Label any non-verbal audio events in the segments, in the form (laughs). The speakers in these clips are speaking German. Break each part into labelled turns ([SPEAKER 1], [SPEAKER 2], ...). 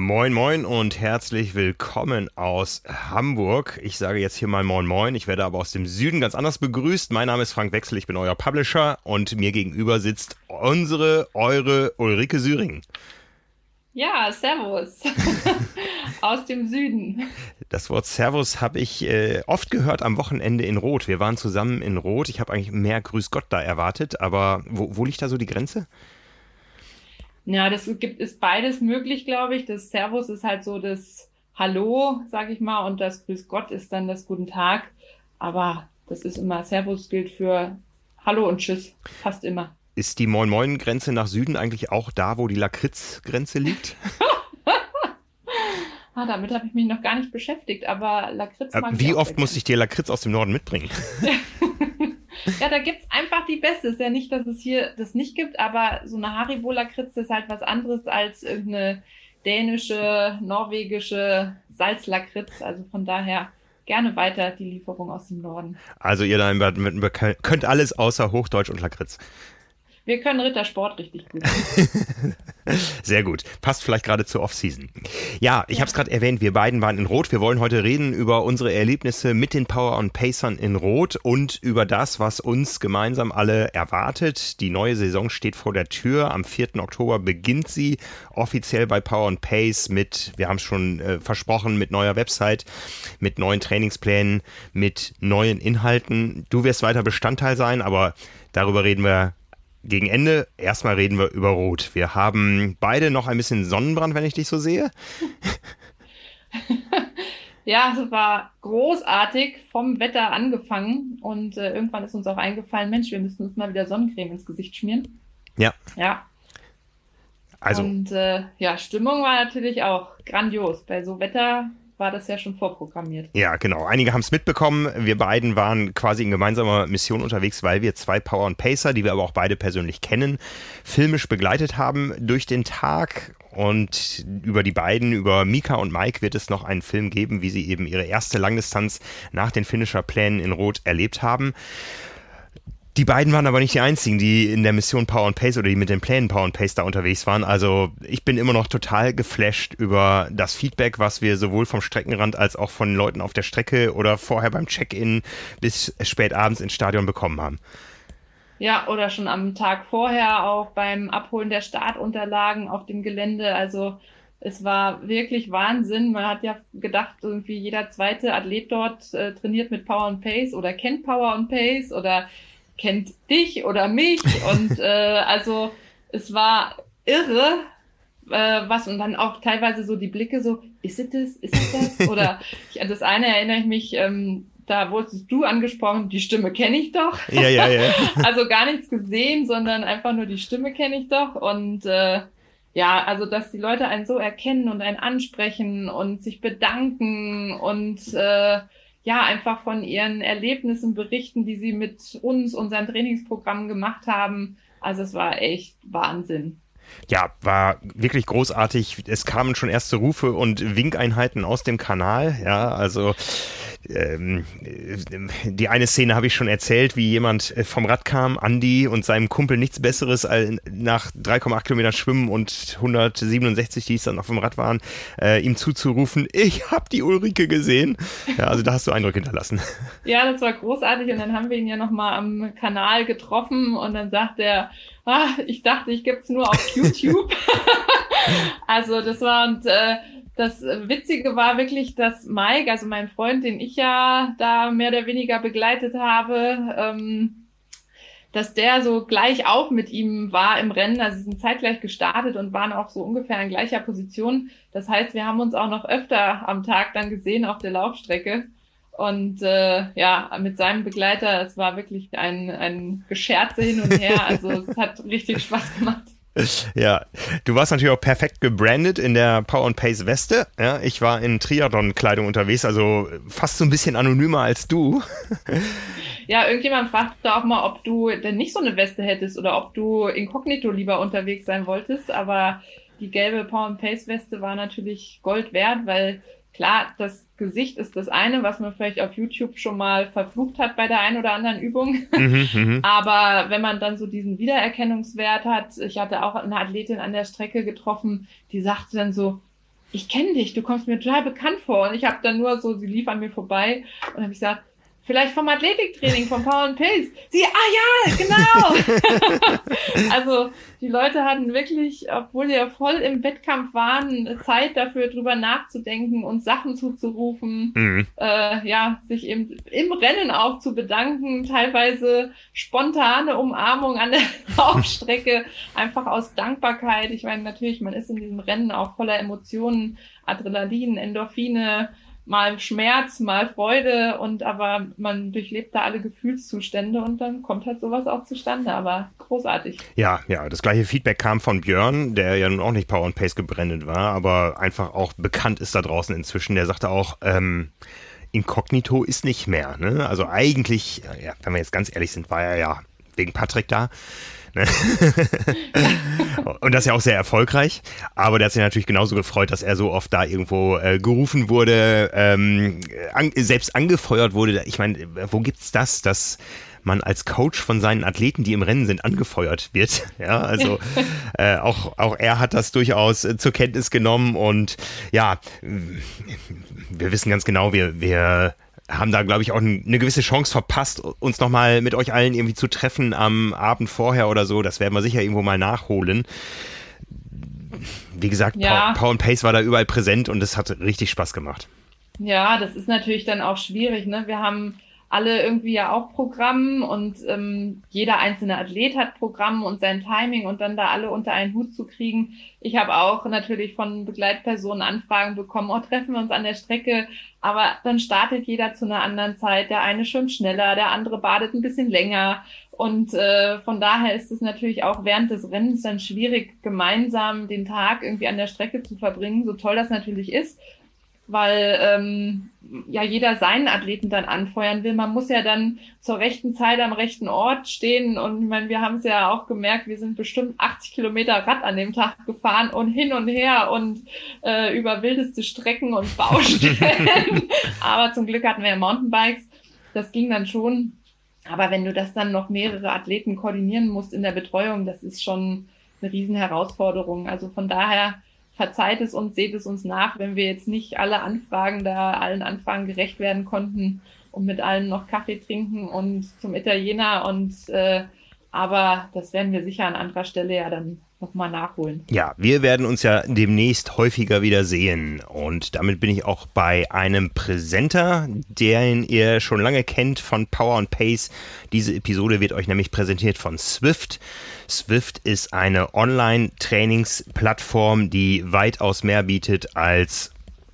[SPEAKER 1] Moin Moin und herzlich willkommen aus Hamburg. Ich sage jetzt hier mal Moin Moin. Ich werde aber aus dem Süden ganz anders begrüßt. Mein Name ist Frank Wechsel, ich bin euer Publisher und mir gegenüber sitzt unsere, eure Ulrike Süring.
[SPEAKER 2] Ja, Servus. (laughs) Aus dem Süden.
[SPEAKER 1] Das Wort Servus habe ich äh, oft gehört am Wochenende in Rot. Wir waren zusammen in Rot. Ich habe eigentlich mehr Grüß Gott da erwartet, aber wo, wo liegt da so die Grenze?
[SPEAKER 2] Ja, das gibt, ist beides möglich, glaube ich. Das Servus ist halt so das Hallo, sag ich mal, und das Grüß Gott ist dann das Guten Tag. Aber das ist immer, Servus gilt für Hallo und Tschüss. Fast immer.
[SPEAKER 1] Ist die Moin Moin Grenze nach Süden eigentlich auch da, wo die Lakritz Grenze liegt? (laughs)
[SPEAKER 2] Ah, damit habe ich mich noch gar nicht beschäftigt, aber Lakritz
[SPEAKER 1] Äh, Wie oft muss ich dir Lakritz aus dem Norden mitbringen? (laughs)
[SPEAKER 2] Ja, da gibt's einfach die beste. Ist ja nicht, dass es hier das nicht gibt, aber so eine Haribo-Lakritz ist halt was anderes als irgendeine dänische, norwegische Salzlakritz. Also von daher gerne weiter die Lieferung aus dem Norden.
[SPEAKER 1] Also ihr da in Baden- könnt alles außer Hochdeutsch und Lakritz.
[SPEAKER 2] Wir können Rittersport richtig gut. (laughs)
[SPEAKER 1] Sehr gut. Passt vielleicht gerade zur Off-Season. Ja, ich habe es gerade erwähnt, wir beiden waren in Rot. Wir wollen heute reden über unsere Erlebnisse mit den Power und Pacern in Rot und über das, was uns gemeinsam alle erwartet. Die neue Saison steht vor der Tür. Am 4. Oktober beginnt sie offiziell bei Power und Pace mit, wir haben es schon äh, versprochen, mit neuer Website, mit neuen Trainingsplänen, mit neuen Inhalten. Du wirst weiter Bestandteil sein, aber darüber reden wir gegen Ende. Erstmal reden wir über Rot. Wir haben beide noch ein bisschen Sonnenbrand, wenn ich dich so sehe. (laughs)
[SPEAKER 2] Ja, es war großartig vom Wetter angefangen und äh, irgendwann ist uns auch eingefallen, Mensch, wir müssen uns mal wieder Sonnencreme ins Gesicht schmieren.
[SPEAKER 1] Ja,
[SPEAKER 2] Ja,
[SPEAKER 1] also
[SPEAKER 2] Und äh, ja, Stimmung war natürlich auch grandios. Bei so Wetter war das ja schon vorprogrammiert.
[SPEAKER 1] ja, genau. Einige haben es mitbekommen. Wir beiden waren quasi in gemeinsamer Mission unterwegs, weil wir zwei Power und Pacer, die wir aber auch beide persönlich kennen, filmisch begleitet haben durch den Tag. Und über die beiden, über Mika und Mike, wird es noch einen Film geben, wie sie eben ihre erste Langdistanz nach den Finisher-Plänen in Rot erlebt haben. Die beiden waren aber nicht die einzigen, die in der Mission Power and Pace oder die mit den Plänen Power and Pace da unterwegs waren. Also ich bin immer noch total geflasht über das Feedback, was wir sowohl vom Streckenrand als auch von Leuten auf der Strecke oder vorher beim Check-in bis spät abends ins Stadion bekommen haben.
[SPEAKER 2] Ja, oder schon am Tag vorher auch beim Abholen der Startunterlagen auf dem Gelände. Also es war wirklich Wahnsinn. Man hat ja gedacht, irgendwie jeder zweite Athlet dort äh, trainiert mit Power and Pace oder kennt Power and Pace oder kennt dich oder mich. Und (laughs) äh, also es war irre, äh, was und dann auch teilweise so die Blicke so, ist es das, ist es das? (laughs) Oder ich, an das eine erinnere ich mich, ähm, da wurdest du angesprochen, die Stimme kenne ich doch.
[SPEAKER 1] Ja, ja, ja. (laughs)
[SPEAKER 2] Also gar nichts gesehen, sondern einfach nur die Stimme kenne ich doch. Und äh, ja, also dass die Leute einen so erkennen und einen ansprechen und sich bedanken und äh, ja, einfach von ihren Erlebnissen berichten, die sie mit uns, unserem Trainingsprogramm gemacht haben. Also es war echt Wahnsinn.
[SPEAKER 1] Ja, war wirklich großartig. Es kamen schon erste Rufe und Winkeinheiten aus dem Kanal. Ja, also ähm, die eine Szene habe ich schon erzählt, wie jemand äh, vom Rad kam, Andi und seinem Kumpel nichts Besseres als nach 3,8 Kilometern Schwimmen und 167, die es dann auf dem Rad waren, äh, ihm zuzurufen, ich habe die Ulrike gesehen. Ja, also da hast du Eindruck hinterlassen.
[SPEAKER 2] Ja, das war großartig. Und dann haben wir ihn ja nochmal am Kanal getroffen und dann sagt er, ah, ich dachte, ich gibt's nur auf YouTube. (laughs) also das war und äh, das Witzige war wirklich, dass Mike, also mein Freund, den ich ja da mehr oder weniger begleitet habe, ähm, dass der so gleich auf mit ihm war im Rennen. Also sie sind zeitgleich gestartet und waren auch so ungefähr in gleicher Position. Das heißt, wir haben uns auch noch öfter am Tag dann gesehen auf der Laufstrecke. Und äh, ja, mit seinem Begleiter, es war wirklich ein, ein Gescherze hin und her. Also es hat richtig Spaß gemacht.
[SPEAKER 1] Ja, du warst natürlich auch perfekt gebrandet in der Power and Pace Weste. Ja, ich war in Triathlon-Kleidung unterwegs, also fast so ein bisschen anonymer als du.
[SPEAKER 2] Ja, irgendjemand fragte auch mal, ob du denn nicht so eine Weste hättest oder ob du inkognito lieber unterwegs sein wolltest. Aber die gelbe Power and Pace Weste war natürlich Gold wert, weil klar, das Gesicht ist das eine, was man vielleicht auf YouTube schon mal verflucht hat bei der einen oder anderen Übung. Mhm, mhm, (laughs) Aber wenn man dann so diesen Wiedererkennungswert hat, ich hatte auch eine Athletin an der Strecke getroffen, die sagte dann so, ich kenne dich, du kommst mir total bekannt vor. Und ich habe dann nur so, sie lief an mir vorbei und habe ich gesagt, Vielleicht vom Athletiktraining, vom Power and Pace. Sie, ah ja, genau. (laughs) also die Leute hatten wirklich, obwohl sie ja voll im Wettkampf waren, Zeit dafür, drüber nachzudenken und Sachen zuzurufen. Mhm. Äh, ja, sich eben im Rennen auch zu bedanken. Teilweise spontane Umarmung an der (laughs) Laufstrecke, einfach aus Dankbarkeit. Ich meine, natürlich, man ist in diesem Rennen auch voller Emotionen, Adrenalin, Endorphine mal Schmerz, mal Freude und aber man durchlebt da alle Gefühlszustände und dann kommt halt sowas auch zustande, aber großartig.
[SPEAKER 1] Ja, ja, das gleiche Feedback kam von Björn, der ja nun auch nicht Power and Pace gebrannt war, aber einfach auch bekannt ist da draußen inzwischen. Der sagte auch, ähm, Inkognito ist nicht mehr. Ne? Also eigentlich, ja, wenn wir jetzt ganz ehrlich sind, war er ja wegen Patrick da. Ne? (laughs) und das ist ja auch sehr erfolgreich. Aber der hat sich natürlich genauso gefreut, dass er so oft da irgendwo äh, gerufen wurde, ähm, an, selbst angefeuert wurde. Ich meine, wo gibt's das, dass man als Coach von seinen Athleten, die im Rennen sind, angefeuert wird. (laughs) Ja, also äh, auch, auch er hat das durchaus äh, zur Kenntnis genommen und ja, wir wissen ganz genau, wir, wir haben da, glaube ich, auch eine gewisse Chance verpasst, uns nochmal mit euch allen irgendwie zu treffen am Abend vorher oder so. Das werden wir sicher irgendwo mal nachholen. Wie gesagt, ja. Paul, Paul Pace war da überall präsent und es hat richtig Spaß gemacht.
[SPEAKER 2] Ja, das ist natürlich dann auch schwierig. Ne? Wir haben alle irgendwie ja auch Programm und ähm, jeder einzelne Athlet hat Programm und sein Timing und dann da alle unter einen Hut zu kriegen. Ich habe auch natürlich von Begleitpersonen Anfragen bekommen, oh, treffen wir uns an der Strecke, aber dann startet jeder zu einer anderen Zeit. Der eine schwimmt schneller, der andere badet ein bisschen länger. Und äh, von daher ist es natürlich auch während des Rennens dann schwierig, gemeinsam den Tag irgendwie an der Strecke zu verbringen, so toll das natürlich ist weil ähm, ja jeder seinen Athleten dann anfeuern will. Man muss ja dann zur rechten Zeit am rechten Ort stehen und ich meine, wir haben es ja auch gemerkt, wir sind bestimmt 80 Kilometer Rad an dem Tag gefahren und hin und her und äh, über wildeste Strecken und Baustellen. (laughs) Aber zum Glück hatten wir ja Mountainbikes. Das ging dann schon. Aber wenn du das dann noch mehrere Athleten koordinieren musst in der Betreuung, das ist schon eine riesen Herausforderung. Also von daher verzeiht es uns, seht es uns nach, wenn wir jetzt nicht alle Anfragen da, allen Anfragen gerecht werden konnten und mit allen noch Kaffee trinken und zum Italiener und äh, aber das werden wir sicher an anderer Stelle ja dann nochmal nachholen.
[SPEAKER 1] Ja, wir werden uns ja demnächst häufiger wieder sehen. Und damit bin ich auch bei einem Präsenter, den ihr schon lange kennt von Power and Pace. Diese Episode wird euch nämlich präsentiert von Swift. Swift ist eine Online-Trainingsplattform, die weitaus mehr bietet als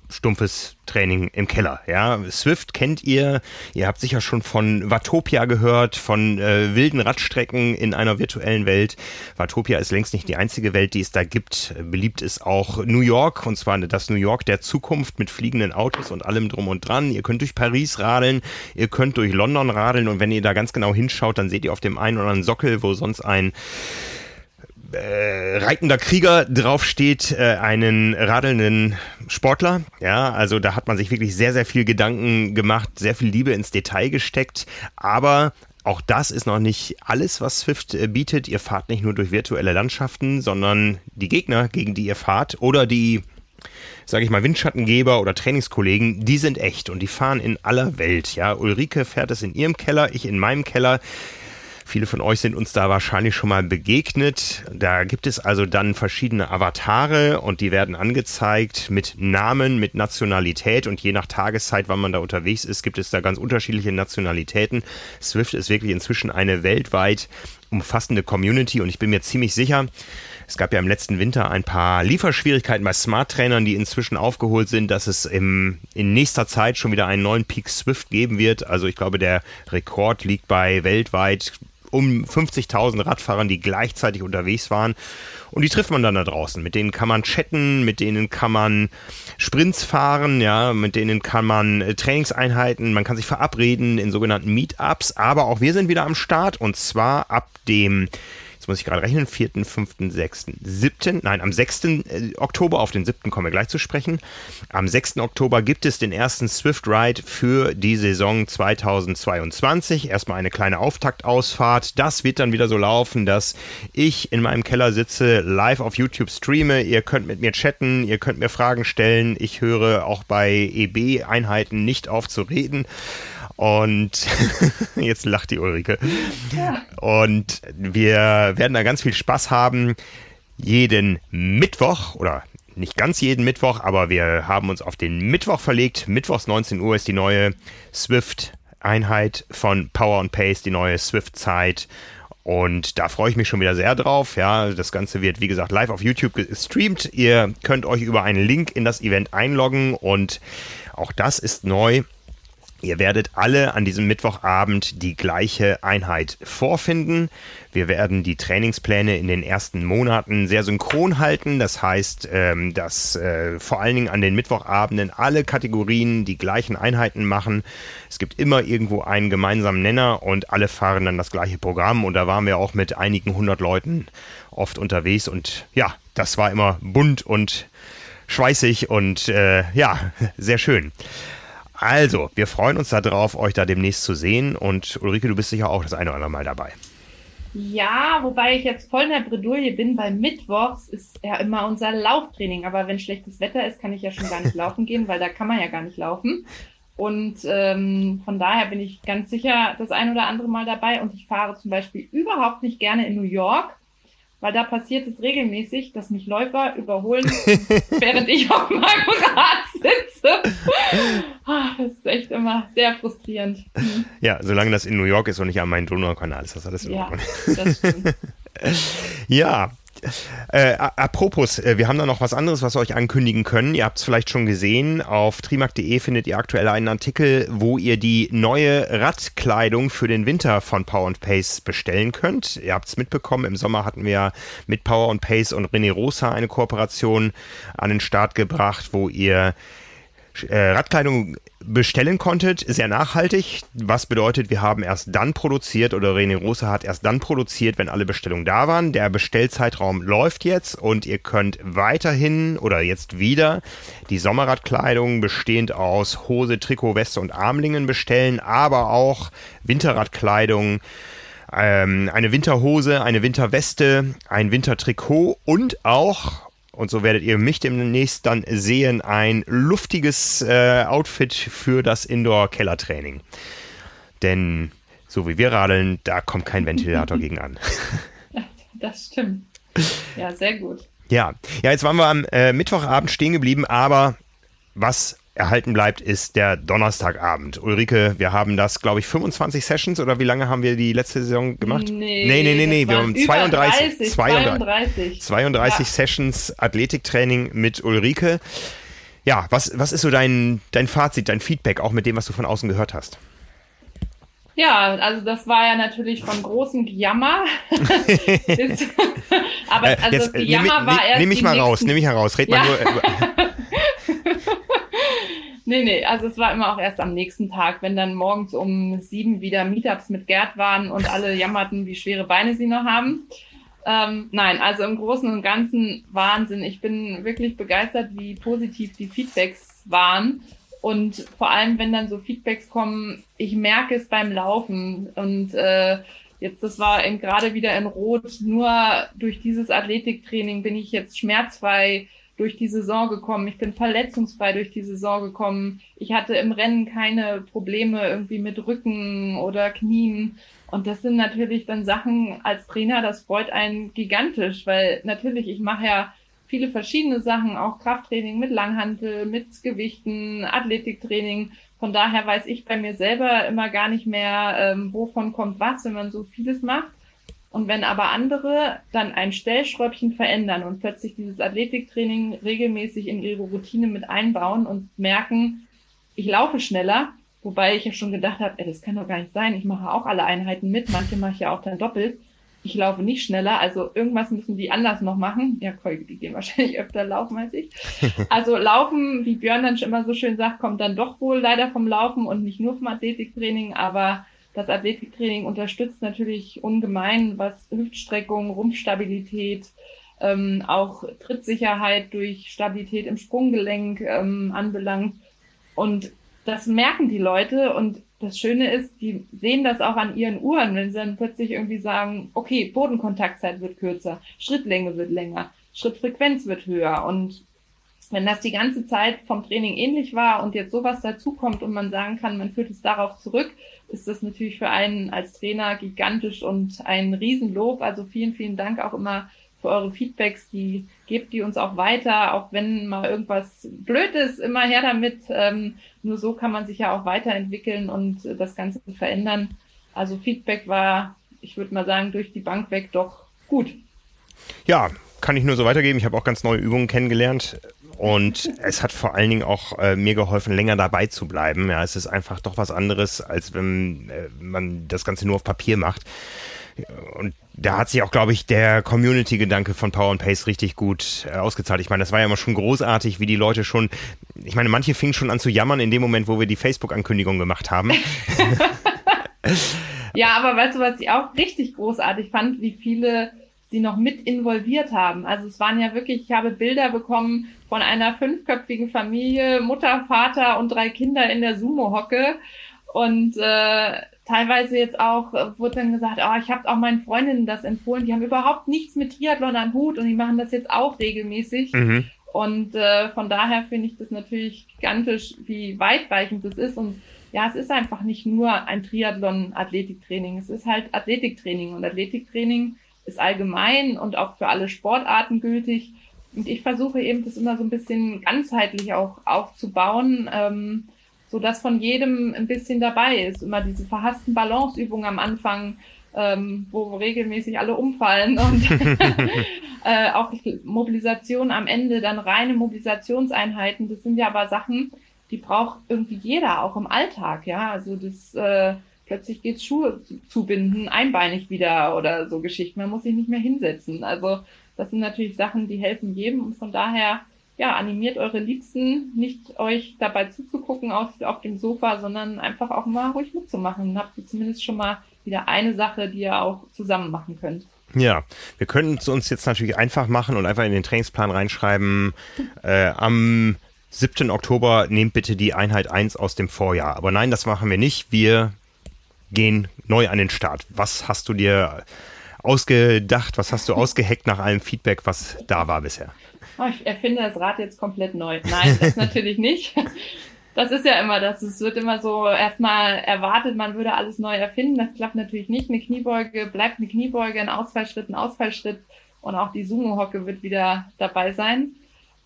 [SPEAKER 1] stumpfes Training im Keller. Ja, Swift kennt ihr. Ihr habt sicher schon von Watopia gehört, von äh, wilden Radstrecken in einer virtuellen Welt. Watopia ist längst nicht die einzige Welt, die es da gibt. Beliebt ist auch New York und zwar das New York der Zukunft mit fliegenden Autos und allem drum und dran. Ihr könnt durch Paris radeln, ihr könnt durch London radeln und wenn ihr da ganz genau hinschaut, dann seht ihr auf dem einen oder anderen Sockel, wo sonst ein äh, reitender Krieger draufsteht, äh, einen radelnden Sportler. Ja, also da hat man sich wirklich sehr, sehr viel Gedanken gemacht, sehr viel Liebe ins Detail gesteckt. Aber auch das ist noch nicht alles, was Swift äh, bietet. Ihr fahrt nicht nur durch virtuelle Landschaften, sondern die Gegner, gegen die ihr fahrt oder die sage ich mal, Windschattengeber oder Trainingskollegen, die sind echt und die fahren in aller Welt. Ja, Ulrike fährt es in ihrem Keller, ich in meinem Keller. Viele von euch sind uns da wahrscheinlich schon mal begegnet. Da gibt es also dann verschiedene Avatare und die werden angezeigt mit Namen, mit Nationalität und je nach Tageszeit, wann man da unterwegs ist, gibt es da ganz unterschiedliche Nationalitäten. Swift ist wirklich inzwischen eine weltweit umfassende Community und ich bin mir ziemlich sicher, es gab ja im letzten Winter ein paar Lieferschwierigkeiten bei Smart-Trainern, die inzwischen aufgeholt sind, dass es im, in nächster Zeit schon wieder einen neuen Peak Swift geben wird. Also ich glaube, der Rekord liegt bei weltweit um 50.000 Radfahrern, die gleichzeitig unterwegs waren. Und die trifft man dann da draußen. Mit denen kann man chatten, mit denen kann man Sprints fahren, ja, mit denen kann man äh, Trainingseinheiten, man kann sich verabreden in sogenannten Meetups. Aber auch wir sind wieder am Start und zwar ab dem jetzt muss ich gerade rechnen, 4., 5., 6., 7., nein, am 6. Äh, Oktober, auf den 7. kommen wir gleich zu sprechen. Am 6. Oktober gibt es den ersten Swift Ride für die Saison 2022. Erstmal eine kleine Auftaktausfahrt. Das wird dann wieder so laufen, dass ich in meinem Keller sitze, live auf YouTube streame. Ihr könnt mit mir chatten, ihr könnt mir Fragen stellen. Ich höre auch bei EB-Einheiten nicht auf zu reden. Und (laughs) jetzt lacht die Ulrike. Ja. Und wir werden da ganz viel Spaß haben. Jeden Mittwoch oder nicht ganz jeden Mittwoch, aber wir haben uns auf den Mittwoch verlegt. Mittwochs 19 Uhr ist die neue Swift-Einheit von Power and Pace, die neue Swift-Zeit. Und da freue ich mich schon wieder sehr drauf. Ja, das Ganze wird, wie gesagt, live auf YouTube gestreamt. Ihr könnt euch über einen Link in das Event einloggen und auch das ist neu. Ihr werdet alle an diesem Mittwochabend die gleiche Einheit vorfinden. Wir werden die Trainingspläne in den ersten Monaten sehr synchron halten. Das heißt, ähm, dass äh, vor allen Dingen an den Mittwochabenden alle Kategorien die gleichen Einheiten machen. Es gibt immer irgendwo einen gemeinsamen Nenner und alle fahren dann das gleiche Programm. Und da waren wir auch mit einigen hundert Leuten oft unterwegs. Und ja, das war immer bunt und schweißig und äh, ja, (laughs) sehr schön. Also, wir freuen uns darauf, euch da demnächst zu sehen. Und Ulrike, du bist sicher auch das eine oder andere Mal dabei.
[SPEAKER 2] Ja, wobei ich jetzt voll in der Bredouille bin, weil Mittwochs ist ja immer unser Lauftraining. Aber wenn schlechtes Wetter ist, kann ich ja schon gar nicht laufen gehen, weil da kann man ja gar nicht laufen. Und ähm, von daher bin ich ganz sicher das ein oder andere Mal dabei. Und ich fahre zum Beispiel überhaupt nicht gerne in New York, weil da passiert es regelmäßig, dass mich Läufer überholen, (laughs) während ich auf meinem Rad sitze. Ah, das ist echt immer sehr frustrierend.
[SPEAKER 1] Hm. Ja, solange das in New York ist und nicht am Main-Donau-Kanal ist, das alles in
[SPEAKER 2] Ja, das stimmt. (laughs)
[SPEAKER 1] ja, äh, apropos, äh, wir haben da noch was anderes, was wir euch ankündigen können. Ihr habt es vielleicht schon gesehen. Auf trimark.de findet ihr aktuell einen Artikel, wo ihr die neue Radkleidung für den Winter von Power and Pace bestellen könnt. Ihr habt es mitbekommen, im Sommer hatten wir mit Power and Pace und René Rosa eine Kooperation an den Start gebracht, wo ihr äh, Radkleidung bestellen konntet, sehr nachhaltig. Was bedeutet, wir haben erst dann produziert oder René Rosa hat erst dann produziert, wenn alle Bestellungen da waren. Der Bestellzeitraum läuft jetzt und ihr könnt weiterhin oder jetzt wieder die Sommerradkleidung bestehend aus Hose, Trikot, Weste und Armlingen bestellen, aber auch Winterradkleidung ähm, eine Winterhose, eine Winterweste, ein Wintertrikot und auch und so werdet ihr mich demnächst dann sehen, ein luftiges äh, Outfit für das Indoor-Kellertraining. Denn so wie wir radeln, da kommt kein Ventilator gegen an. (laughs)
[SPEAKER 2] das stimmt. Ja, sehr gut.
[SPEAKER 1] Ja, ja jetzt waren wir am äh, Mittwochabend stehen geblieben, aber was erhalten bleibt, ist der Donnerstagabend. Ulrike, wir haben das, glaube ich, 25 Sessions oder wie lange haben wir die letzte Saison gemacht?
[SPEAKER 2] Nee,
[SPEAKER 1] nee, nee, nee, nee. wir haben 32,
[SPEAKER 2] 30, 32,
[SPEAKER 1] 32 ja. Sessions Athletiktraining mit Ulrike. Ja, was, was ist so dein, dein Fazit, dein Feedback, auch mit dem, was du von außen gehört hast?
[SPEAKER 2] Ja, also das war ja natürlich von großem Gejammer. (laughs) (laughs) (laughs) aber äh, also Jetzt, das Gejammer nehm, war erst.
[SPEAKER 1] Nimm mich mal raus, nimm mich heraus. Red ja. mal nur.
[SPEAKER 2] Nee, nee, also es war immer auch erst am nächsten Tag, wenn dann morgens um sieben wieder Meetups mit Gerd waren und alle jammerten, wie schwere Beine sie noch haben. Ähm, nein, also im Großen und Ganzen Wahnsinn. Ich bin wirklich begeistert, wie positiv die Feedbacks waren. Und vor allem, wenn dann so Feedbacks kommen, ich merke es beim Laufen. Und äh, jetzt, das war eben gerade wieder in Rot, nur durch dieses Athletiktraining bin ich jetzt schmerzfrei durch die Saison gekommen. Ich bin verletzungsfrei durch die Saison gekommen. Ich hatte im Rennen keine Probleme irgendwie mit Rücken oder Knien. Und das sind natürlich dann Sachen als Trainer, das freut einen gigantisch, weil natürlich, ich mache ja viele verschiedene Sachen, auch Krafttraining mit Langhantel, mit Gewichten, Athletiktraining. Von daher weiß ich bei mir selber immer gar nicht mehr, ähm, wovon kommt was, wenn man so vieles macht. Und wenn aber andere dann ein Stellschräubchen verändern und plötzlich dieses Athletiktraining regelmäßig in ihre Routine mit einbauen und merken, ich laufe schneller, wobei ich ja schon gedacht habe, ey, das kann doch gar nicht sein, ich mache auch alle Einheiten mit, manche mache ich ja auch dann doppelt. Ich laufe nicht schneller, also irgendwas müssen die anders noch machen. Ja, die gehen (laughs) wahrscheinlich öfter laufen als ich. (laughs) Also Laufen, wie Björn dann schon immer so schön sagt, kommt dann doch wohl leider vom Laufen und nicht nur vom Athletiktraining, aber das Athletiktraining unterstützt natürlich ungemein, was Hüftstreckung, Rumpfstabilität, ähm, auch Trittsicherheit durch Stabilität im Sprunggelenk ähm, anbelangt. Und das merken die Leute und das Schöne ist, die sehen das auch an ihren Uhren, wenn sie dann plötzlich irgendwie sagen, okay, Bodenkontaktzeit wird kürzer, Schrittlänge wird länger, Schrittfrequenz wird höher und wenn das die ganze Zeit vom Training ähnlich war und jetzt sowas dazukommt und man sagen kann, man führt es darauf zurück, ist das natürlich für einen als Trainer gigantisch und ein Riesenlob. Also vielen, vielen Dank auch immer für eure Feedbacks. Die gebt die uns auch weiter, auch wenn mal irgendwas blöd ist, immer her damit. Ähm, nur so kann man sich ja auch weiterentwickeln und das Ganze verändern. Also Feedback war, ich würde mal sagen, durch die Bank weg doch gut.
[SPEAKER 1] Ja, kann ich nur so weitergeben. Ich habe auch ganz neue Übungen kennengelernt. Und es hat vor allen Dingen auch äh, mir geholfen, länger dabei zu bleiben. Ja, es ist einfach doch was anderes, als wenn äh, man das Ganze nur auf Papier macht. Und da hat sich auch, glaube ich, der Community-Gedanke von Power and Pace richtig gut äh, ausgezahlt. Ich meine, das war ja immer schon großartig, wie die Leute schon, ich meine, manche fingen schon an zu jammern in dem Moment, wo wir die Facebook-Ankündigung gemacht haben. (laughs) (laughs)
[SPEAKER 2] ja, aber weißt du, was ich auch richtig großartig fand, wie viele sie noch mit involviert haben. Also es waren ja wirklich, ich habe Bilder bekommen von einer fünfköpfigen Familie, Mutter, Vater und drei Kinder in der Sumo-Hocke. Und äh, teilweise jetzt auch äh, wurde dann gesagt, oh, ich habe auch meinen Freundinnen das empfohlen, die haben überhaupt nichts mit Triathlon am Hut und die machen das jetzt auch regelmäßig. Mhm. Und äh, von daher finde ich das natürlich gigantisch, wie weitreichend das ist. Und ja, es ist einfach nicht nur ein Triathlon-Athletiktraining, es ist halt Athletiktraining. Und Athletiktraining ist allgemein und auch für alle Sportarten gültig. Und ich versuche eben das immer so ein bisschen ganzheitlich auch aufzubauen, ähm, so dass von jedem ein bisschen dabei ist. Immer diese verhassten Balanceübungen am Anfang, ähm, wo regelmäßig alle umfallen und (laughs) (laughs) äh, auch Mobilisation am Ende, dann reine Mobilisationseinheiten. Das sind ja aber Sachen, die braucht irgendwie jeder, auch im Alltag. Ja, also das äh, plötzlich geht's Schuhe zubinden, einbeinig wieder oder so Geschichten. Man muss sich nicht mehr hinsetzen. Also das sind natürlich Sachen, die helfen jedem und von daher ja, animiert eure Liebsten, nicht euch dabei zuzugucken auf, auf dem Sofa, sondern einfach auch mal ruhig mitzumachen. Habt ihr zumindest schon mal wieder eine Sache, die ihr auch zusammen machen könnt.
[SPEAKER 1] Ja, wir könnten es uns jetzt natürlich einfach machen und einfach in den Trainingsplan reinschreiben, (laughs) äh, am 7. Oktober nehmt bitte die Einheit 1 aus dem Vorjahr. Aber nein, das machen wir nicht. Wir gehen neu an den Start. Was hast du dir ausgedacht? Was hast du (laughs) ausgeheckt nach allem Feedback, was da war bisher?
[SPEAKER 2] Oh, ich erfinde das Rad jetzt komplett neu. Nein, das (laughs) natürlich nicht. Das ist ja immer das. Es wird immer so erstmal erwartet, man würde alles neu erfinden. Das klappt natürlich nicht. Eine Kniebeuge bleibt eine Kniebeuge, ein Ausfallschritt, ein Ausfallschritt und auch die Sumo-Hocke wird wieder dabei sein.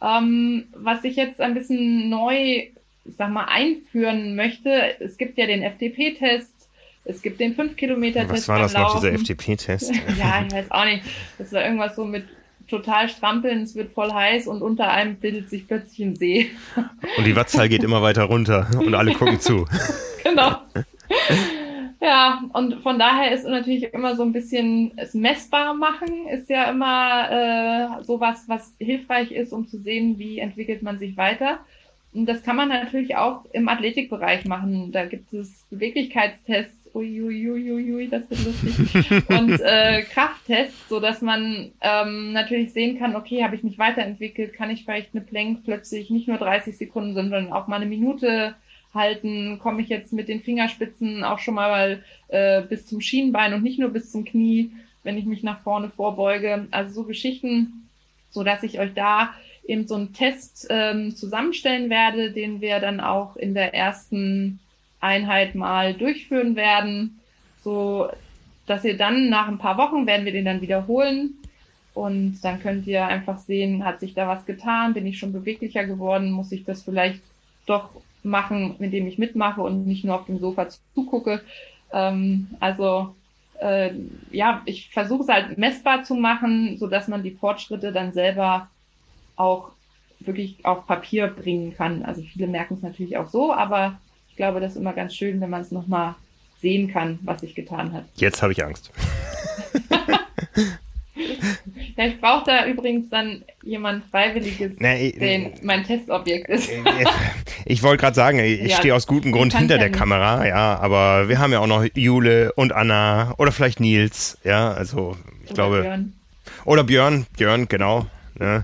[SPEAKER 2] Ähm, was ich jetzt ein bisschen neu, ich sag mal, einführen möchte, es gibt ja den FDP-Test, es gibt den 5-Kilometer-Test.
[SPEAKER 1] Was war das noch, dieser FTP-Test? (laughs)
[SPEAKER 2] ja, ich weiß auch nicht. Das war irgendwas so mit total strampeln, es wird voll heiß und unter einem bildet sich plötzlich ein See. (laughs)
[SPEAKER 1] Und die Wattzahl geht immer weiter runter und alle gucken zu. (laughs)
[SPEAKER 2] genau. Ja, und von daher ist natürlich immer so ein bisschen es messbar machen, ist ja immer äh, sowas, was hilfreich ist, um zu sehen, wie entwickelt man sich weiter. Und das kann man natürlich auch im Athletikbereich machen. Da gibt es Beweglichkeitstests, uiuiuiui, das wird lustig, und äh, Krafttests, so dass man ähm, natürlich sehen kann, okay, habe ich mich weiterentwickelt, kann ich vielleicht eine Plank plötzlich nicht nur 30 Sekunden, sondern auch mal eine Minute halten, komme ich jetzt mit den Fingerspitzen auch schon mal äh, bis zum Schienbein und nicht nur bis zum Knie, wenn ich mich nach vorne vorbeuge. Also so Geschichten, so dass ich euch da eben so einen Test ähm, zusammenstellen werde, den wir dann auch in der ersten Einheit mal durchführen werden, so dass ihr dann nach ein paar Wochen werden wir den dann wiederholen und dann könnt ihr einfach sehen, hat sich da was getan, bin ich schon beweglicher geworden, muss ich das vielleicht doch machen, indem ich mitmache und nicht nur auf dem Sofa zugucke. Ähm, also äh, ja, ich versuche es halt messbar zu machen, so dass man die Fortschritte dann selber auch wirklich auf Papier bringen kann. Also viele merken es natürlich auch so, aber ich glaube, das ist immer ganz schön, wenn man es nochmal sehen kann, was sich getan hat.
[SPEAKER 1] Jetzt habe ich Angst. (laughs)
[SPEAKER 2] ja, ich brauche da übrigens dann jemand Freiwilliges, Na, ich, den mein Testobjekt ist. Äh,
[SPEAKER 1] äh, ich wollte gerade sagen, ich ja, stehe aus gutem Grund hinter der nicht. Kamera, ja, aber wir haben ja auch noch Jule und Anna oder vielleicht Nils, ja, also ich oder glaube. Björn. Oder Björn, Björn, genau. Ne?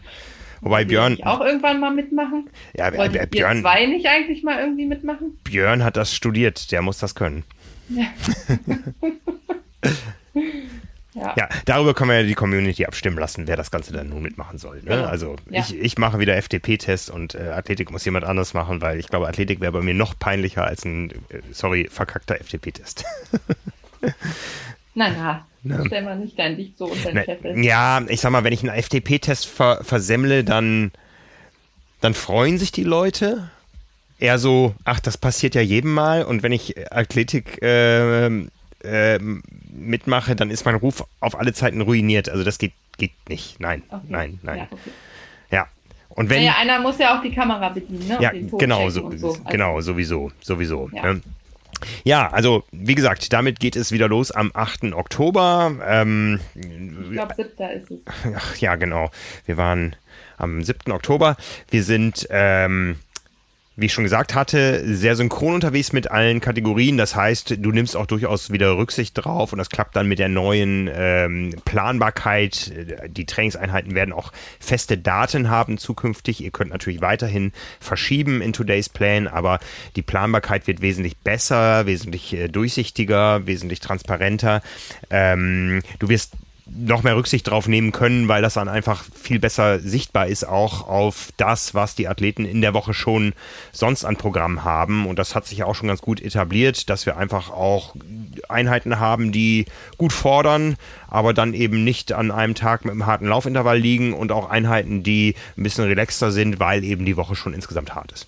[SPEAKER 1] Wobei Will Björn.
[SPEAKER 2] Ich auch irgendwann mal mitmachen?
[SPEAKER 1] Ja, Wolltet Björn.
[SPEAKER 2] Ihr zwei nicht eigentlich mal irgendwie mitmachen?
[SPEAKER 1] Björn hat das studiert, der muss das können. Ja. (laughs) ja. ja. darüber können wir ja die Community abstimmen lassen, wer das Ganze dann nun mitmachen soll. Ne? Genau. Also ja. ich, ich mache wieder FDP-Test und äh, Athletik muss jemand anderes machen, weil ich glaube, Athletik wäre bei mir noch peinlicher als ein, äh, sorry, verkackter FDP-Test. (laughs)
[SPEAKER 2] Na, na, ne? stell mal nicht dein Licht so unter den Scheffel.
[SPEAKER 1] Ja, ich sag mal, wenn ich einen FDP-Test ver versemmle, dann, dann freuen sich die Leute. Eher so, ach, das passiert ja jedem Mal. Und wenn ich Athletik äh, äh, mitmache, dann ist mein Ruf auf alle Zeiten ruiniert. Also das geht, geht nicht. Nein, okay. nein, nein. Ja, okay. ja. Und wenn,
[SPEAKER 2] ja, einer muss ja auch die Kamera bedienen, ne?
[SPEAKER 1] Ja, genau, so, so. Also, genau, sowieso, sowieso. Ja. Ne? Ja, also wie gesagt, damit geht es wieder los am 8. Oktober. Ähm,
[SPEAKER 2] ich glaube, 7. ist es.
[SPEAKER 1] Ach, ja, genau. Wir waren am 7. Oktober. Wir sind ähm, wie ich schon gesagt hatte, sehr synchron unterwegs mit allen Kategorien. Das heißt, du nimmst auch durchaus wieder Rücksicht drauf und das klappt dann mit der neuen ähm, Planbarkeit. Die Trainingseinheiten werden auch feste Daten haben zukünftig. Ihr könnt natürlich weiterhin verschieben in Today's Plan, aber die Planbarkeit wird wesentlich besser, wesentlich äh, durchsichtiger, wesentlich transparenter. Ähm, du wirst noch mehr Rücksicht drauf nehmen können, weil das dann einfach viel besser sichtbar ist, auch auf das, was die Athleten in der Woche schon sonst an Programm haben. Und das hat sich ja auch schon ganz gut etabliert, dass wir einfach auch Einheiten haben, die gut fordern, aber dann eben nicht an einem Tag mit einem harten Laufintervall liegen und auch Einheiten, die ein bisschen relaxter sind, weil eben die Woche schon insgesamt hart ist.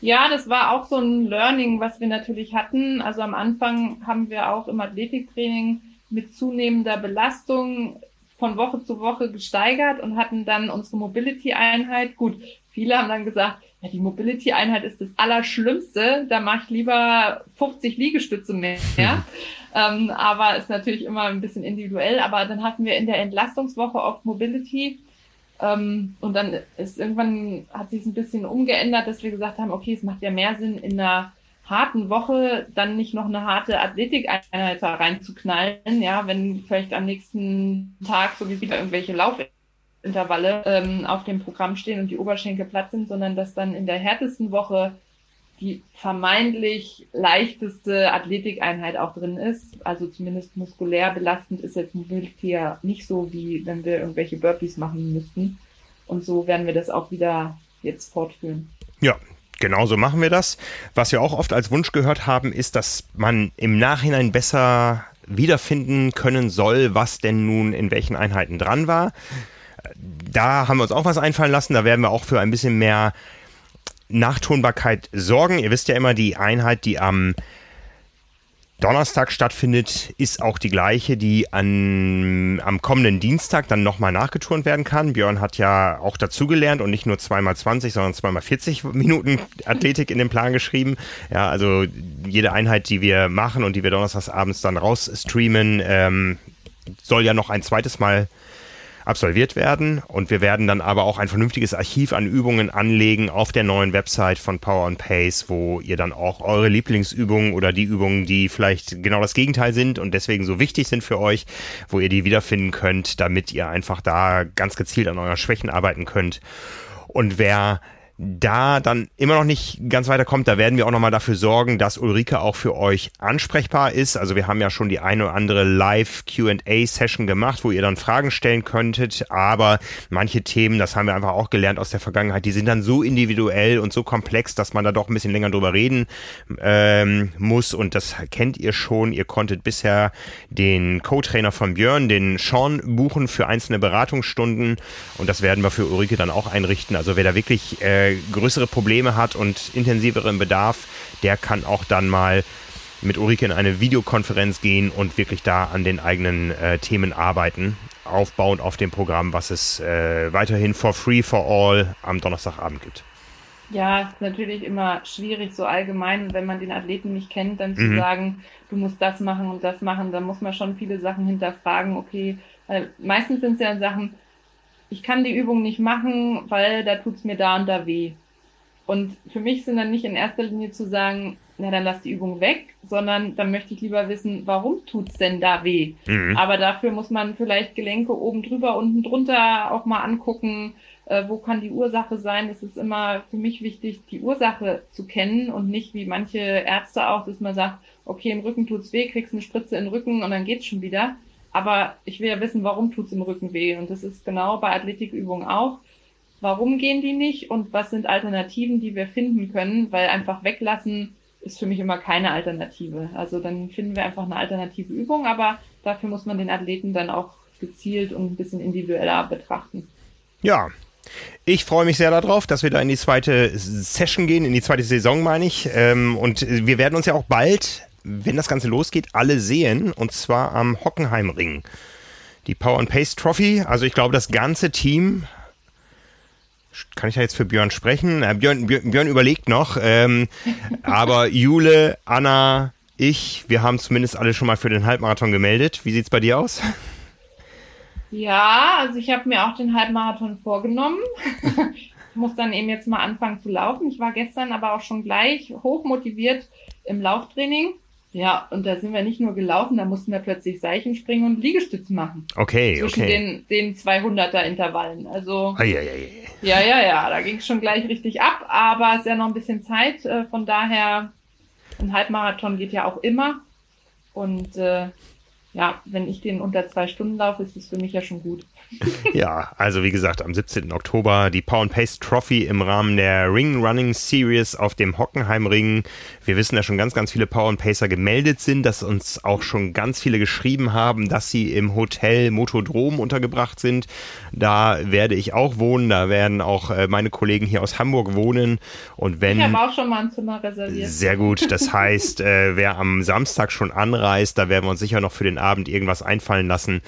[SPEAKER 2] Ja, das war auch so ein Learning, was wir natürlich hatten. Also am Anfang haben wir auch im Athletiktraining mit zunehmender Belastung von Woche zu Woche gesteigert und hatten dann unsere Mobility-Einheit. Gut, viele haben dann gesagt, ja, die Mobility-Einheit ist das Allerschlimmste, da mache ich lieber 50 Liegestütze mehr. ähm, aber ist natürlich immer ein bisschen individuell. Aber dann hatten wir in der Entlastungswoche oft Mobility. Ähm, und dann ist irgendwann hat sich ein bisschen umgeändert, dass wir gesagt haben, okay, es macht ja mehr Sinn, in einer harten Woche dann nicht noch eine harte Athletikeinheit da reinzuknallen, ja, wenn vielleicht am nächsten Tag sowieso wieder irgendwelche Laufintervalle ähm, auf dem Programm stehen und die Oberschenkel platt sind, sondern dass dann in der härtesten Woche die vermeintlich leichteste Athletikeinheit auch drin ist. Also zumindest muskulär belastend ist jetzt Mobility ja nicht so, wie wenn wir irgendwelche Burpees machen müssten. Und so werden wir das auch wieder jetzt fortführen.
[SPEAKER 1] Ja, Genauso machen wir das. Was wir auch oft als Wunsch gehört haben, ist, dass man im Nachhinein besser wiederfinden können soll, was denn nun in welchen Einheiten dran war. Da haben wir uns auch was einfallen lassen. Da werden wir auch für ein bisschen mehr Nachtonbarkeit sorgen. Ihr wisst ja immer, die Einheit, die am Donnerstag stattfindet, ist auch die gleiche, die an, am kommenden Dienstag dann nochmal nachgeturnt werden kann. Björn hat ja auch dazugelernt und nicht nur zweimal 20, sondern zweimal 40 Minuten Athletik in den Plan geschrieben. Ja, also jede Einheit, die wir machen und die wir donnerstags abends dann rausstreamen, ähm, soll ja noch ein zweites Mal absolviert werden. Und wir werden dann aber auch ein vernünftiges Archiv an Übungen anlegen auf der neuen Website von Power and Pace, wo ihr dann auch eure Lieblingsübungen oder die Übungen, die vielleicht genau das Gegenteil sind und deswegen so wichtig sind für euch, wo ihr die wiederfinden könnt, damit ihr einfach da ganz gezielt an euren Schwächen arbeiten könnt. Und wer da dann immer noch nicht ganz weiterkommt, da werden wir auch nochmal dafür sorgen, dass Ulrike auch für euch ansprechbar ist. Also wir haben ja schon die eine oder andere Live Q&A-Session gemacht, wo ihr dann Fragen stellen könntet, aber manche Themen, das haben wir einfach auch gelernt aus der Vergangenheit, die sind dann so individuell und so komplex, dass man da doch ein bisschen länger drüber reden ähm, muss und das kennt ihr schon. Ihr konntet bisher den Co-Trainer von Björn, den Sean, buchen für einzelne Beratungsstunden und das werden wir für Ulrike dann auch einrichten. Also wer da wirklich äh, größere Probleme hat und intensiveren Bedarf, der kann auch dann mal mit Ulrike in eine Videokonferenz gehen und wirklich da an den eigenen äh, Themen arbeiten, aufbauend auf dem Programm, was es äh, weiterhin for free for all am Donnerstagabend gibt.
[SPEAKER 2] Ja, ist natürlich immer schwierig, so allgemein, wenn man den Athleten nicht kennt, dann mhm. zu sagen, du musst das machen und das machen, dann muss man schon viele Sachen hinterfragen, okay, weil meistens sind es ja Sachen, ich kann die Übung nicht machen, weil da tut's mir da und da weh. Und für mich sind dann nicht in erster Linie zu sagen, na dann lass die Übung weg, sondern dann möchte ich lieber wissen, warum tut's denn da weh? Mhm. Aber dafür muss man vielleicht Gelenke oben drüber, unten drunter auch mal angucken, äh, wo kann die Ursache sein. Es ist immer für mich wichtig, die Ursache zu kennen und nicht wie manche Ärzte auch, dass man sagt, okay, im Rücken tut's weh, kriegst eine Spritze in den Rücken und dann geht's schon wieder. Aber ich will ja wissen, warum tut es im Rücken weh. Und das ist genau bei Athletikübungen auch. Warum gehen die nicht und was sind Alternativen, die wir finden können? Weil einfach weglassen ist für mich immer keine Alternative. Also dann finden wir einfach eine alternative Übung, aber dafür muss man den Athleten dann auch gezielt und ein bisschen individueller betrachten.
[SPEAKER 1] Ja, ich freue mich sehr darauf, dass wir da in die zweite Session gehen, in die zweite Saison meine ich. Ähm, und wir werden uns ja auch bald wenn das Ganze losgeht, alle sehen. Und zwar am Hockenheimring. Die Power and Pace Trophy. Also ich glaube, das ganze Team. Kann ich da jetzt für Björn sprechen? Äh, Björn, Björn, überlegt noch. Ähm, (laughs) aber Jule, Anna, ich, wir haben zumindest alle schon mal für den Halbmarathon gemeldet. Wie sieht es bei dir aus?
[SPEAKER 2] Ja, also ich habe mir auch den Halbmarathon vorgenommen. (laughs) ich muss dann eben jetzt mal anfangen zu laufen. Ich war gestern aber auch schon gleich hoch motiviert im Lauftraining. Ja, und da sind wir nicht nur gelaufen, da mussten wir plötzlich Seichen springen und Liegestütze machen.
[SPEAKER 1] Okay,
[SPEAKER 2] zwischen
[SPEAKER 1] okay.
[SPEAKER 2] den, den 200er Intervallen. Also,
[SPEAKER 1] ei, ei, ei.
[SPEAKER 2] ja, ja, ja, da ging es schon gleich richtig ab, aber es ist ja noch ein bisschen Zeit. Äh, von daher, ein Halbmarathon geht ja auch immer. Und äh, ja, wenn ich den unter zwei Stunden laufe, ist das für mich ja schon gut. (laughs)
[SPEAKER 1] ja, also wie gesagt, am 17. Oktober die Power and Pace Trophy im Rahmen der Ring Running Series auf dem Hockenheimring. Wir wissen, dass schon ganz, ganz viele Power and Pacer gemeldet sind, dass uns auch schon ganz viele geschrieben haben, dass sie im Hotel Motodrom untergebracht sind. Da werde ich auch wohnen, da werden auch äh, meine Kollegen hier aus Hamburg wohnen. Und wenn.
[SPEAKER 2] Ich habe auch schon mal ein Zimmer reserviert.
[SPEAKER 1] Sehr gut. Das (laughs) heißt, äh, wer am Samstag schon anreist, da werden wir uns sicher noch für den Abend irgendwas einfallen lassen.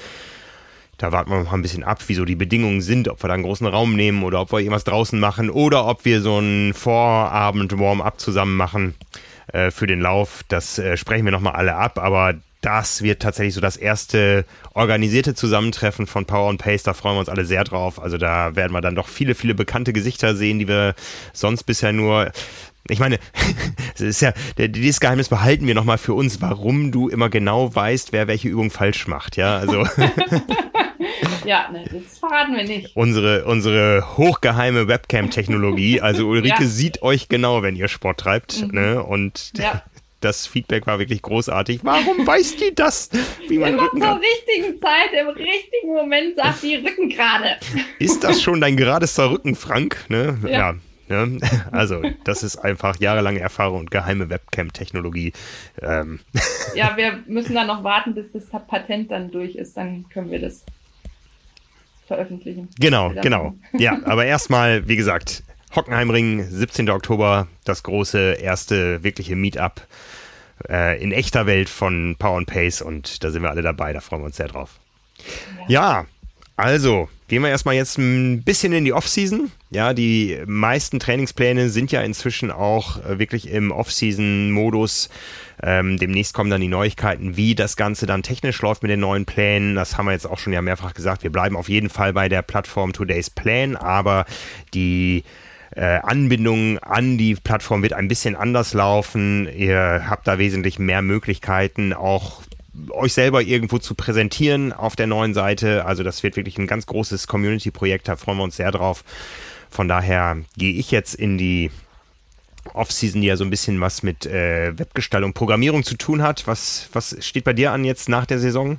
[SPEAKER 1] Da warten wir mal ein bisschen ab, wie so die Bedingungen sind, ob wir da einen großen Raum nehmen oder ob wir irgendwas draußen machen oder ob wir so einen Vorabend-Warm-up zusammen machen äh, für den Lauf. Das äh, sprechen wir nochmal alle ab, aber das wird tatsächlich so das erste organisierte Zusammentreffen von Power and Pace. Da freuen wir uns alle sehr drauf. Also da werden wir dann doch viele, viele bekannte Gesichter sehen, die wir sonst bisher nur ich meine, (laughs) es ist ja, dieses Geheimnis behalten wir nochmal für uns, warum du immer genau weißt, wer welche Übung falsch macht, ja, also. (laughs) (laughs)
[SPEAKER 2] ja, ne, das verraten wir nicht.
[SPEAKER 1] Unsere, unsere hochgeheime Webcam-Technologie, also (laughs) Ulrike ja. sieht euch genau, wenn ihr Sport treibt, mhm. ne, und ja. (laughs) das Feedback war wirklich großartig. Warum weiß die das?
[SPEAKER 2] Wie man Immer zur richtigen Zeit, im richtigen Moment sagt die Rücken gerade. (laughs)
[SPEAKER 1] Ist das schon dein geradester Rücken, Frank? Ne? Ja. ja. Ne? Also, das ist einfach jahrelange Erfahrung und geheime Webcam-Technologie. Ähm.
[SPEAKER 2] Ja, wir müssen dann noch warten, bis das Patent dann durch ist. Dann können wir das veröffentlichen.
[SPEAKER 1] Genau, genau. (laughs) Ja, aber erstmal, wie gesagt, Hockenheimring, 17. Oktober, das große erste wirkliche Meetup äh, in echter Welt von Power and Pace und da sind wir alle dabei, da freuen wir uns sehr drauf. Ja, ja also, gehen wir erstmal jetzt ein bisschen in die Offseason. Ja, die meisten Trainingspläne sind ja inzwischen auch äh, wirklich im Off-Season-Modus. Ähm, demnächst kommen dann die Neuigkeiten, wie das Ganze dann technisch läuft mit den neuen Plänen. Das haben wir jetzt auch schon ja mehrfach gesagt. Wir bleiben auf jeden Fall bei der Plattform Today's Plan, aber die äh, Anbindung an die Plattform wird ein bisschen anders laufen. Ihr habt da wesentlich mehr Möglichkeiten, auch euch selber irgendwo zu präsentieren auf der neuen Seite. Also das wird wirklich ein ganz großes Community-Projekt, da freuen wir uns sehr drauf. Von daher gehe ich jetzt in die Offseason, die ja so ein bisschen was mit äh, Webgestaltung, Programmierung zu tun hat. Was, was steht bei dir an jetzt nach der Saison?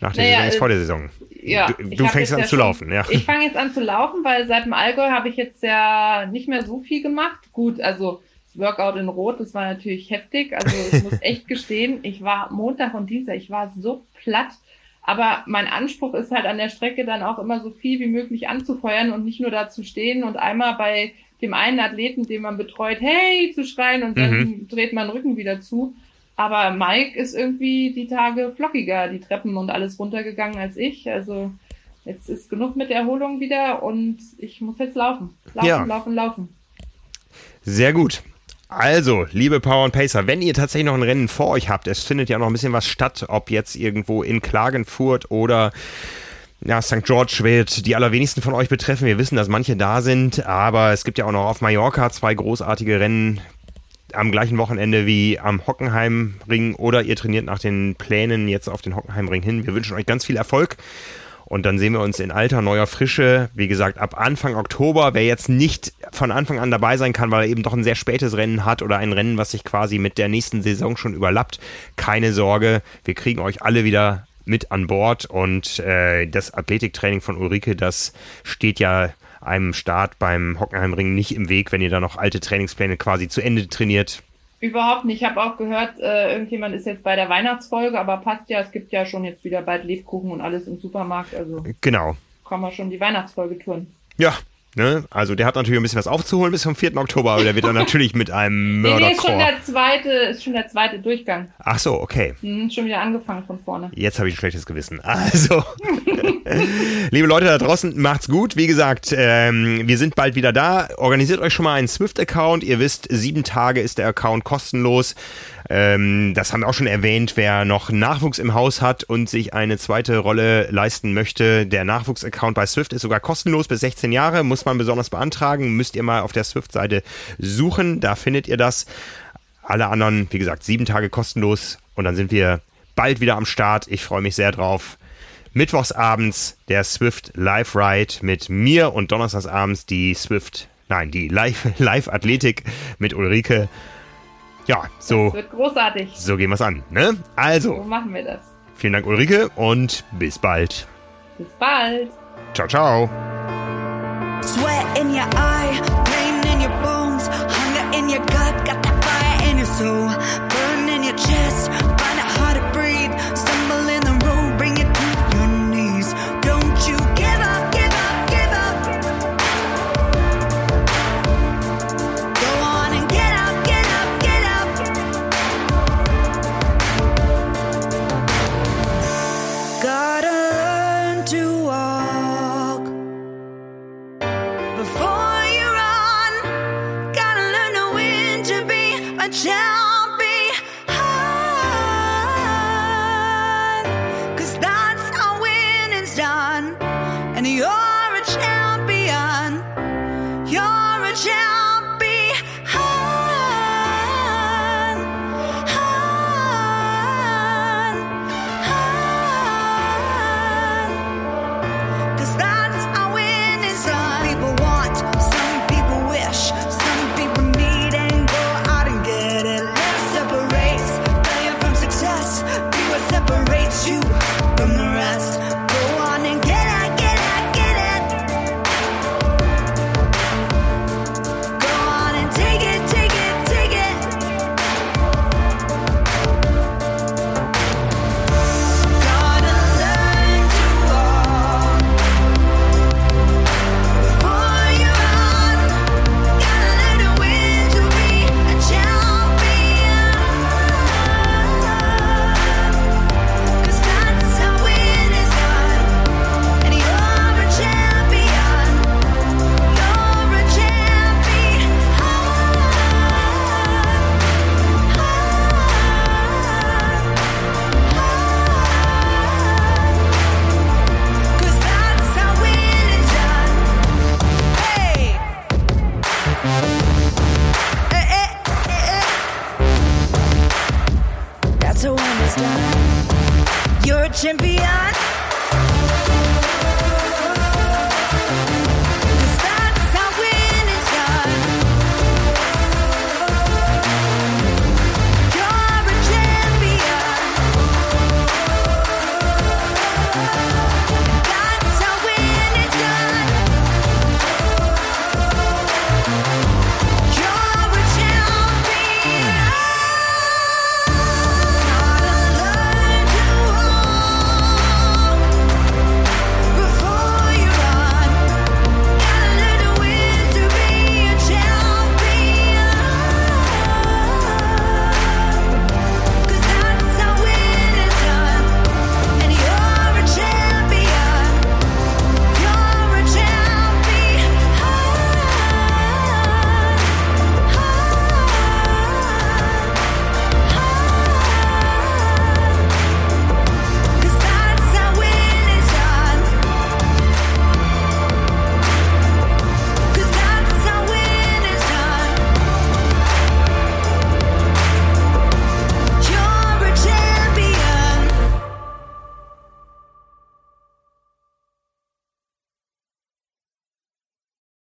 [SPEAKER 1] Nach der
[SPEAKER 2] Naja,
[SPEAKER 1] Saison ist vor der Saison.
[SPEAKER 2] Ja,
[SPEAKER 1] du du fängst an
[SPEAKER 2] ja
[SPEAKER 1] zu
[SPEAKER 2] schon-
[SPEAKER 1] laufen, ja.
[SPEAKER 2] Ich fange jetzt an zu laufen, weil seit dem Allgäu habe ich jetzt ja nicht mehr so viel gemacht. Gut, also Workout in Rot, das war natürlich heftig. Also ich muss (laughs) echt gestehen, ich war Montag und Dienstag, ich war so platt. Aber mein Anspruch ist halt an der Strecke dann auch immer so viel wie möglich anzufeuern und nicht nur da zu stehen und einmal bei dem einen Athleten, den man betreut, hey, zu schreien und dann
[SPEAKER 1] Mhm.
[SPEAKER 2] dreht man den Rücken wieder zu. Aber Mike ist irgendwie die Tage flockiger, die Treppen und alles runtergegangen als ich. Also jetzt ist genug mit der Erholung wieder und ich muss jetzt laufen. Laufen,
[SPEAKER 1] Ja.
[SPEAKER 2] laufen, laufen.
[SPEAKER 1] Sehr gut. Also, liebe Power und Pacer, wenn ihr tatsächlich noch ein Rennen vor euch habt, es findet ja noch ein bisschen was statt, ob jetzt irgendwo in Klagenfurt oder ja, St. George wird die allerwenigsten von euch betreffen. Wir wissen, dass manche da sind, aber es gibt ja auch noch auf Mallorca zwei großartige Rennen am gleichen Wochenende wie am Hockenheimring oder ihr trainiert nach den Plänen jetzt auf den Hockenheimring hin. Wir wünschen euch ganz viel Erfolg. Und dann sehen wir uns in alter, neuer Frische. Wie gesagt, ab Anfang Oktober. Wer jetzt nicht von Anfang an dabei sein kann, weil er eben doch ein sehr spätes Rennen hat oder ein Rennen, was sich quasi mit der nächsten Saison schon überlappt, keine Sorge. Wir kriegen euch alle wieder mit an Bord. Und äh, das Athletiktraining von Ulrike, das steht ja einem Start beim Hockenheimring nicht im Weg, wenn ihr da noch alte Trainingspläne quasi zu Ende trainiert.
[SPEAKER 2] Überhaupt nicht. Ich habe auch gehört, äh, irgendjemand ist jetzt bei der Weihnachtsfolge, aber passt ja, es gibt ja schon jetzt wieder bald Lebkuchen und alles im Supermarkt. Also
[SPEAKER 1] Genau.
[SPEAKER 2] kann man schon die Weihnachtsfolge touren.
[SPEAKER 1] Ja, ne? Also der hat natürlich ein bisschen was aufzuholen bis zum 4. Oktober, aber der wird dann (laughs) natürlich mit einem
[SPEAKER 2] Nee, nee, ist schon
[SPEAKER 1] Mörderchor.
[SPEAKER 2] der zweite, ist schon der zweite Durchgang.
[SPEAKER 1] Ach so, okay.
[SPEAKER 2] Hm, schon wieder angefangen von vorne.
[SPEAKER 1] Jetzt habe ich ein schlechtes Gewissen. Also, (laughs) (laughs) liebe Leute da draußen, macht's gut. Wie gesagt, ähm, wir sind bald wieder da. Organisiert euch schon mal einen Swift-Account. Ihr wisst, sieben Tage ist der Account kostenlos. Ähm, das haben wir auch schon erwähnt. Wer noch Nachwuchs im Haus hat und sich eine zweite Rolle leisten möchte, der Nachwuchs-Account bei Swift ist sogar kostenlos bis 16 Jahre. Muss man besonders beantragen. Müsst ihr mal auf der Swift-Seite suchen. Da findet ihr das. Alle anderen, wie gesagt, sieben Tage kostenlos und dann sind wir bald wieder am Start. Ich freue mich sehr drauf. Mittwochsabends der Swift Live Ride mit mir und donnerstagsabends die Swift, nein, die Live, (laughs) Live Athletik mit Ulrike. Ja,
[SPEAKER 2] Das
[SPEAKER 1] so,
[SPEAKER 2] wird großartig.
[SPEAKER 1] so gehen wir's an. Ne?
[SPEAKER 2] So
[SPEAKER 1] Also,
[SPEAKER 2] machen wir das.
[SPEAKER 1] vielen Dank Ulrike und bis bald.
[SPEAKER 2] Bis bald.
[SPEAKER 1] Ciao, ciao.
[SPEAKER 3] Sweat in your eye, pain in your bones, hunger in your gut, got that fire in your soul, burn in your chest,